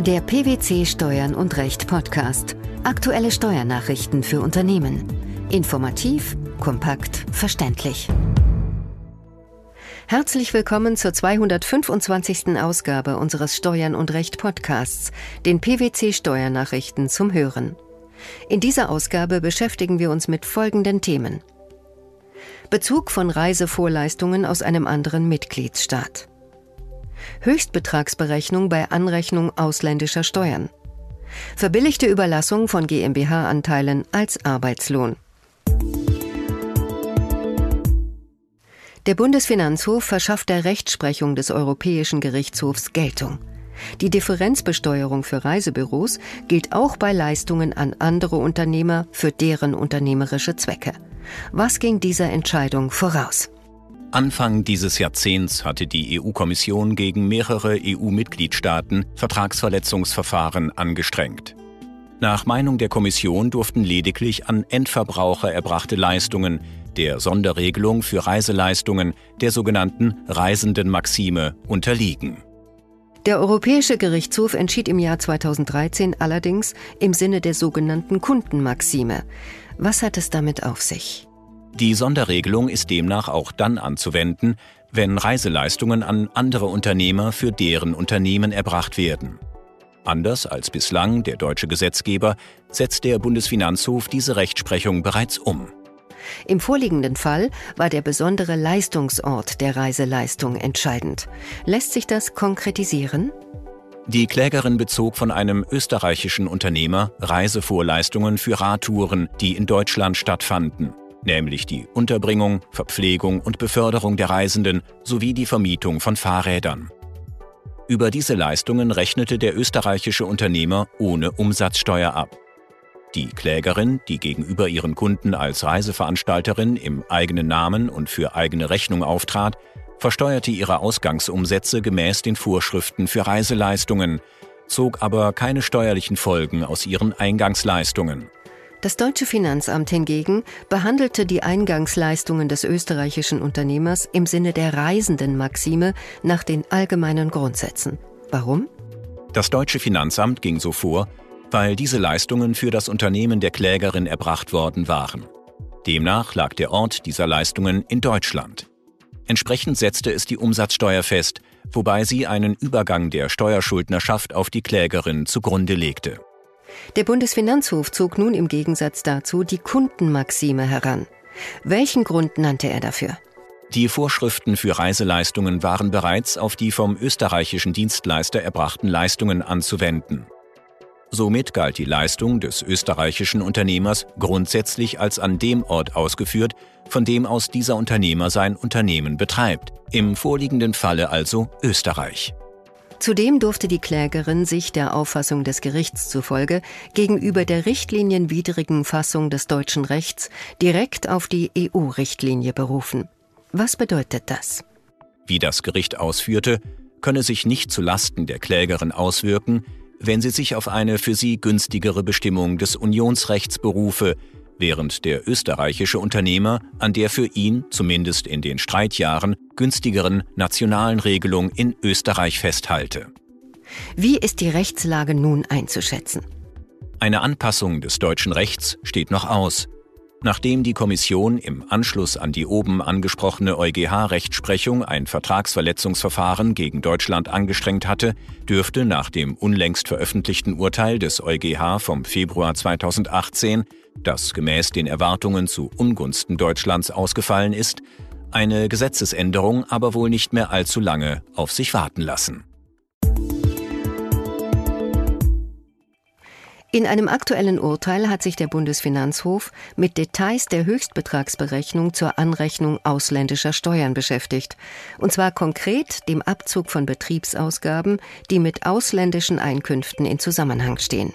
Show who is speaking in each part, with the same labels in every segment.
Speaker 1: Der PwC Steuern und Recht Podcast. Aktuelle Steuernachrichten für Unternehmen. Informativ, kompakt, verständlich. Herzlich willkommen zur 225. Ausgabe unseres Steuern und Recht Podcasts, den PwC Steuernachrichten zum Hören. In dieser Ausgabe beschäftigen wir uns mit folgenden Themen. Bezug von Reisevorleistungen aus einem anderen Mitgliedsstaat. Höchstbetragsberechnung bei Anrechnung ausländischer Steuern. Verbilligte Überlassung von GmbH-Anteilen als Arbeitslohn. Der Bundesfinanzhof verschafft der Rechtsprechung des Europäischen Gerichtshofs Geltung. Die Differenzbesteuerung für Reisebüros gilt auch bei Leistungen an andere Unternehmer für deren unternehmerische Zwecke. Was ging dieser Entscheidung voraus?
Speaker 2: Anfang dieses Jahrzehnts hatte die EU-Kommission gegen mehrere EU-Mitgliedstaaten Vertragsverletzungsverfahren angestrengt. Nach Meinung der Kommission durften lediglich an Endverbraucher erbrachte Leistungen der Sonderregelung für Reiseleistungen der sogenannten Reisendenmaxime unterliegen.
Speaker 1: Der Europäische Gerichtshof entschied im Jahr 2013 allerdings im Sinne der sogenannten Kundenmaxime. Was hat es damit auf sich?
Speaker 2: Die Sonderregelung ist demnach auch dann anzuwenden, wenn Reiseleistungen an andere Unternehmer für deren Unternehmen erbracht werden. Anders als bislang der deutsche Gesetzgeber setzt der Bundesfinanzhof diese Rechtsprechung bereits um.
Speaker 1: Im vorliegenden Fall war der besondere Leistungsort der Reiseleistung entscheidend. Lässt sich das konkretisieren?
Speaker 2: Die Klägerin bezog von einem österreichischen Unternehmer Reisevorleistungen für Radtouren, die in Deutschland stattfanden nämlich die Unterbringung, Verpflegung und Beförderung der Reisenden sowie die Vermietung von Fahrrädern. Über diese Leistungen rechnete der österreichische Unternehmer ohne Umsatzsteuer ab. Die Klägerin, die gegenüber ihren Kunden als Reiseveranstalterin im eigenen Namen und für eigene Rechnung auftrat, versteuerte ihre Ausgangsumsätze gemäß den Vorschriften für Reiseleistungen, zog aber keine steuerlichen Folgen aus ihren Eingangsleistungen.
Speaker 1: Das deutsche Finanzamt hingegen behandelte die Eingangsleistungen des österreichischen Unternehmers im Sinne der Reisendenmaxime nach den allgemeinen Grundsätzen. Warum?
Speaker 2: Das deutsche Finanzamt ging so vor, weil diese Leistungen für das Unternehmen der Klägerin erbracht worden waren. Demnach lag der Ort dieser Leistungen in Deutschland. Entsprechend setzte es die Umsatzsteuer fest, wobei sie einen Übergang der Steuerschuldnerschaft auf die Klägerin zugrunde legte.
Speaker 1: Der Bundesfinanzhof zog nun im Gegensatz dazu die Kundenmaxime heran. Welchen Grund nannte er dafür?
Speaker 2: Die Vorschriften für Reiseleistungen waren bereits auf die vom österreichischen Dienstleister erbrachten Leistungen anzuwenden. Somit galt die Leistung des österreichischen Unternehmers grundsätzlich als an dem Ort ausgeführt, von dem aus dieser Unternehmer sein Unternehmen betreibt, im vorliegenden Falle also Österreich.
Speaker 1: Zudem durfte die Klägerin sich der Auffassung des Gerichts zufolge gegenüber der richtlinienwidrigen Fassung des deutschen Rechts direkt auf die EU-Richtlinie berufen. Was bedeutet das?
Speaker 2: Wie das Gericht ausführte, könne sich nicht zu Lasten der Klägerin auswirken, wenn sie sich auf eine für sie günstigere Bestimmung des Unionsrechts berufe, während der österreichische Unternehmer an der für ihn, zumindest in den Streitjahren, günstigeren nationalen Regelung in Österreich festhalte.
Speaker 1: Wie ist die Rechtslage nun einzuschätzen?
Speaker 2: Eine Anpassung des deutschen Rechts steht noch aus. Nachdem die Kommission im Anschluss an die oben angesprochene EuGH-Rechtsprechung ein Vertragsverletzungsverfahren gegen Deutschland angestrengt hatte, dürfte nach dem unlängst veröffentlichten Urteil des EuGH vom Februar 2018 das gemäß den Erwartungen zu Ungunsten Deutschlands ausgefallen ist, eine Gesetzesänderung aber wohl nicht mehr allzu lange auf sich warten lassen.
Speaker 1: In einem aktuellen Urteil hat sich der Bundesfinanzhof mit Details der Höchstbetragsberechnung zur Anrechnung ausländischer Steuern beschäftigt, und zwar konkret dem Abzug von Betriebsausgaben, die mit ausländischen Einkünften in Zusammenhang stehen.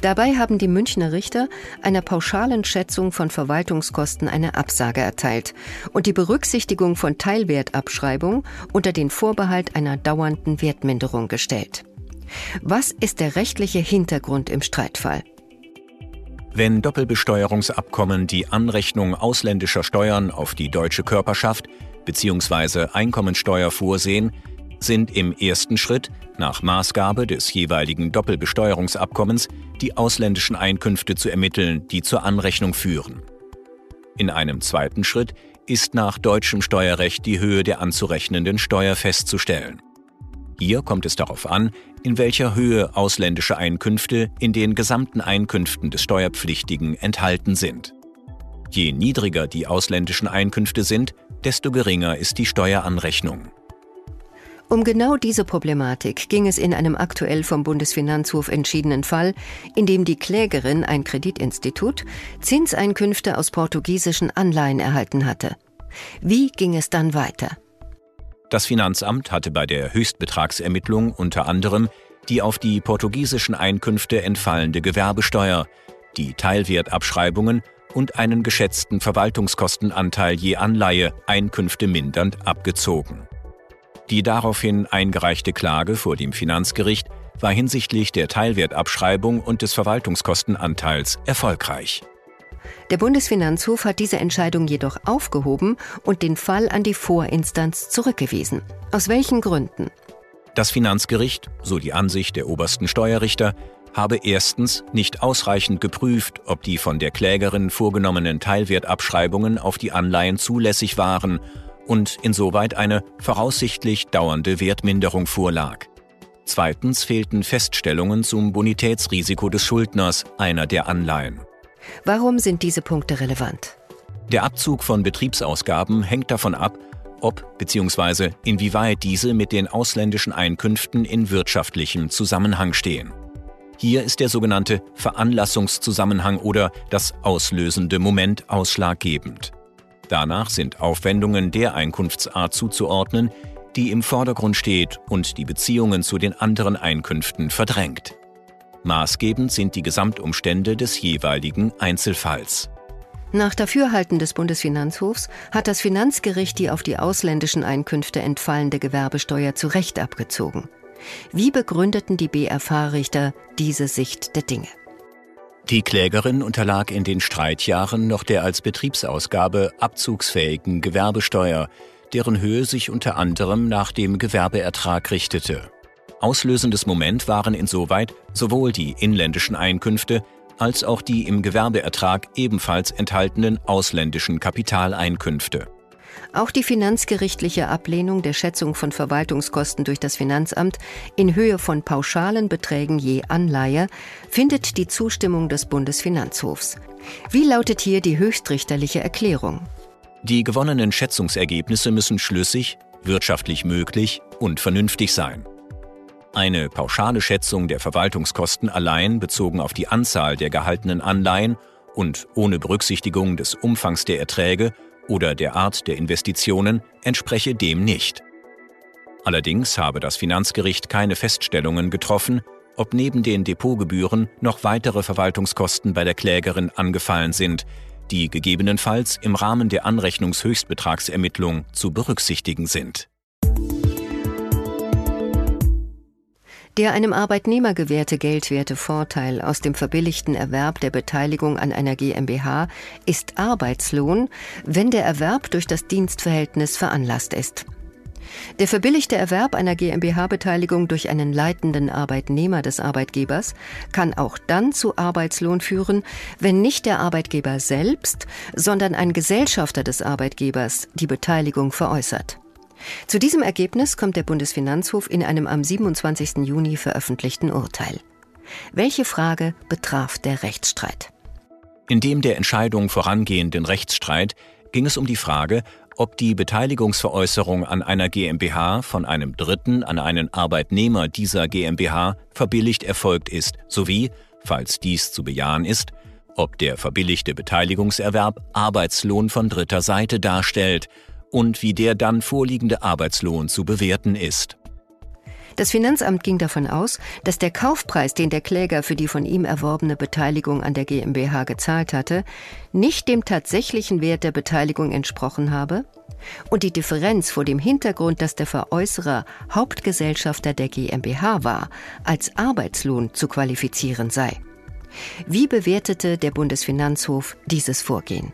Speaker 1: Dabei haben die Münchner Richter einer pauschalen Schätzung von Verwaltungskosten eine Absage erteilt und die Berücksichtigung von Teilwertabschreibung unter den Vorbehalt einer dauernden Wertminderung gestellt. Was ist der rechtliche Hintergrund im Streitfall?
Speaker 2: Wenn Doppelbesteuerungsabkommen die Anrechnung ausländischer Steuern auf die deutsche Körperschaft bzw. Einkommensteuer vorsehen, sind im ersten Schritt nach Maßgabe des jeweiligen Doppelbesteuerungsabkommens die ausländischen Einkünfte zu ermitteln, die zur Anrechnung führen. In einem zweiten Schritt ist nach deutschem Steuerrecht die Höhe der anzurechnenden Steuer festzustellen. Hier kommt es darauf an, in welcher Höhe ausländische Einkünfte in den gesamten Einkünften des Steuerpflichtigen enthalten sind. Je niedriger die ausländischen Einkünfte sind, desto geringer ist die Steueranrechnung.
Speaker 1: Um genau diese Problematik ging es in einem aktuell vom Bundesfinanzhof entschiedenen Fall, in dem die Klägerin, ein Kreditinstitut, Zinseinkünfte aus portugiesischen Anleihen erhalten hatte. Wie ging es dann weiter?
Speaker 2: Das Finanzamt hatte bei der Höchstbetragsermittlung unter anderem die auf die portugiesischen Einkünfte entfallende Gewerbesteuer, die Teilwertabschreibungen und einen geschätzten Verwaltungskostenanteil je Anleihe Einkünfte mindernd abgezogen. Die daraufhin eingereichte Klage vor dem Finanzgericht war hinsichtlich der Teilwertabschreibung und des Verwaltungskostenanteils erfolgreich.
Speaker 1: Der Bundesfinanzhof hat diese Entscheidung jedoch aufgehoben und den Fall an die Vorinstanz zurückgewiesen. Aus welchen Gründen?
Speaker 2: Das Finanzgericht, so die Ansicht der obersten Steuerrichter, habe erstens nicht ausreichend geprüft, ob die von der Klägerin vorgenommenen Teilwertabschreibungen auf die Anleihen zulässig waren und insoweit eine voraussichtlich dauernde Wertminderung vorlag. Zweitens fehlten Feststellungen zum Bonitätsrisiko des Schuldners einer der Anleihen.
Speaker 1: Warum sind diese Punkte relevant?
Speaker 2: Der Abzug von Betriebsausgaben hängt davon ab, ob bzw. inwieweit diese mit den ausländischen Einkünften in wirtschaftlichem Zusammenhang stehen. Hier ist der sogenannte Veranlassungszusammenhang oder das auslösende Moment ausschlaggebend. Danach sind Aufwendungen der Einkunftsart zuzuordnen, die im Vordergrund steht und die Beziehungen zu den anderen Einkünften verdrängt. Maßgebend sind die Gesamtumstände des jeweiligen Einzelfalls.
Speaker 1: Nach Dafürhalten des Bundesfinanzhofs hat das Finanzgericht die auf die ausländischen Einkünfte entfallende Gewerbesteuer zu Recht abgezogen. Wie begründeten die BFH-Richter diese Sicht der Dinge?
Speaker 2: Die Klägerin unterlag in den Streitjahren noch der als Betriebsausgabe abzugsfähigen Gewerbesteuer, deren Höhe sich unter anderem nach dem Gewerbeertrag richtete. Auslösendes Moment waren insoweit sowohl die inländischen Einkünfte als auch die im Gewerbeertrag ebenfalls enthaltenen ausländischen Kapitaleinkünfte.
Speaker 1: Auch die finanzgerichtliche Ablehnung der Schätzung von Verwaltungskosten durch das Finanzamt in Höhe von pauschalen Beträgen je Anleihe findet die Zustimmung des Bundesfinanzhofs. Wie lautet hier die höchstrichterliche Erklärung?
Speaker 2: Die gewonnenen Schätzungsergebnisse müssen schlüssig, wirtschaftlich möglich und vernünftig sein. Eine pauschale Schätzung der Verwaltungskosten allein bezogen auf die Anzahl der gehaltenen Anleihen und ohne Berücksichtigung des Umfangs der Erträge oder der Art der Investitionen entspreche dem nicht. Allerdings habe das Finanzgericht keine Feststellungen getroffen, ob neben den Depotgebühren noch weitere Verwaltungskosten bei der Klägerin angefallen sind, die gegebenenfalls im Rahmen der Anrechnungshöchstbetragsermittlung zu berücksichtigen sind.
Speaker 1: Der einem Arbeitnehmer gewährte geldwerte Vorteil aus dem verbilligten Erwerb der Beteiligung an einer GmbH ist Arbeitslohn, wenn der Erwerb durch das Dienstverhältnis veranlasst ist. Der verbilligte Erwerb einer GmbH-Beteiligung durch einen leitenden Arbeitnehmer des Arbeitgebers kann auch dann zu Arbeitslohn führen, wenn nicht der Arbeitgeber selbst, sondern ein Gesellschafter des Arbeitgebers die Beteiligung veräußert. Zu diesem Ergebnis kommt der Bundesfinanzhof in einem am 27. Juni veröffentlichten Urteil. Welche Frage betraf der Rechtsstreit?
Speaker 2: In dem der Entscheidung vorangehenden Rechtsstreit ging es um die Frage, ob die Beteiligungsveräußerung an einer GmbH von einem Dritten an einen Arbeitnehmer dieser GmbH verbilligt erfolgt ist, sowie, falls dies zu bejahen ist, ob der verbilligte Beteiligungserwerb Arbeitslohn von dritter Seite darstellt und wie der dann vorliegende Arbeitslohn zu bewerten ist.
Speaker 1: Das Finanzamt ging davon aus, dass der Kaufpreis, den der Kläger für die von ihm erworbene Beteiligung an der GmbH gezahlt hatte, nicht dem tatsächlichen Wert der Beteiligung entsprochen habe und die Differenz vor dem Hintergrund, dass der Veräußerer Hauptgesellschafter der GmbH war, als Arbeitslohn zu qualifizieren sei. Wie bewertete der Bundesfinanzhof dieses Vorgehen?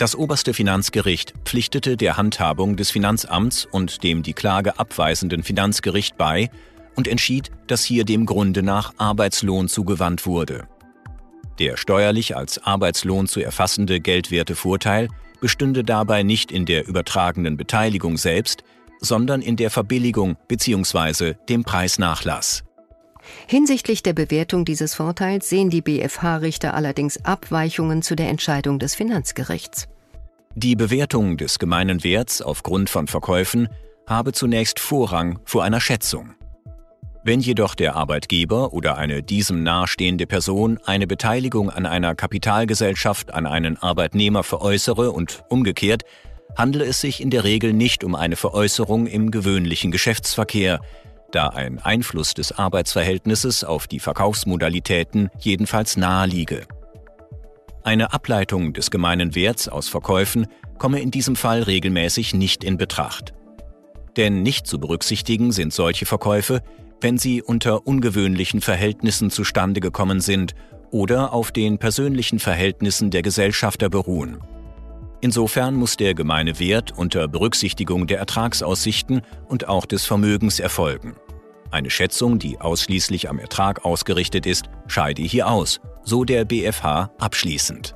Speaker 2: Das oberste Finanzgericht pflichtete der Handhabung des Finanzamts und dem die Klage abweisenden Finanzgericht bei und entschied, dass hier dem Grunde nach Arbeitslohn zugewandt wurde. Der steuerlich als Arbeitslohn zu erfassende Geldwertevorteil bestünde dabei nicht in der übertragenen Beteiligung selbst, sondern in der Verbilligung bzw. dem Preisnachlass.
Speaker 1: Hinsichtlich der Bewertung dieses Vorteils sehen die BFH-Richter allerdings Abweichungen zu der Entscheidung des Finanzgerichts.
Speaker 2: Die Bewertung des gemeinen Werts aufgrund von Verkäufen habe zunächst Vorrang vor einer Schätzung. Wenn jedoch der Arbeitgeber oder eine diesem nahestehende Person eine Beteiligung an einer Kapitalgesellschaft an einen Arbeitnehmer veräußere und umgekehrt, handle es sich in der Regel nicht um eine Veräußerung im gewöhnlichen Geschäftsverkehr, da ein Einfluss des Arbeitsverhältnisses auf die Verkaufsmodalitäten jedenfalls nahe liege. Eine Ableitung des gemeinen Werts aus Verkäufen komme in diesem Fall regelmäßig nicht in Betracht. Denn nicht zu berücksichtigen sind solche Verkäufe, wenn sie unter ungewöhnlichen Verhältnissen zustande gekommen sind oder auf den persönlichen Verhältnissen der Gesellschafter beruhen. Insofern muss der gemeine Wert unter Berücksichtigung der Ertragsaussichten und auch des Vermögens erfolgen. Eine Schätzung, die ausschließlich am Ertrag ausgerichtet ist, scheide hier aus, so der BfH abschließend.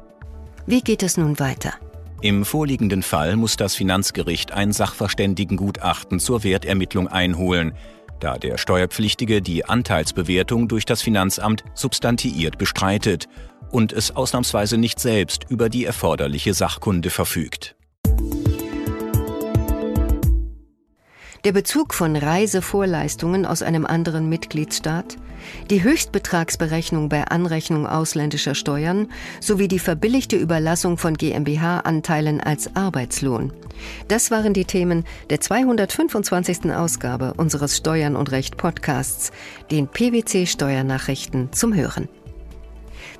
Speaker 1: Wie geht es nun weiter?
Speaker 2: Im vorliegenden Fall muss das Finanzgericht ein Sachverständigengutachten zur Wertermittlung einholen, da der Steuerpflichtige die Anteilsbewertung durch das Finanzamt substantiiert bestreitet und es ausnahmsweise nicht selbst über die erforderliche Sachkunde verfügt.
Speaker 1: Der Bezug von Reisevorleistungen aus einem anderen Mitgliedsstaat, die Höchstbetragsberechnung bei Anrechnung ausländischer Steuern sowie die verbilligte Überlassung von GmbH-Anteilen als Arbeitslohn. Das waren die Themen der 225. Ausgabe unseres Steuern und Recht Podcasts, den PwC Steuernachrichten zum Hören.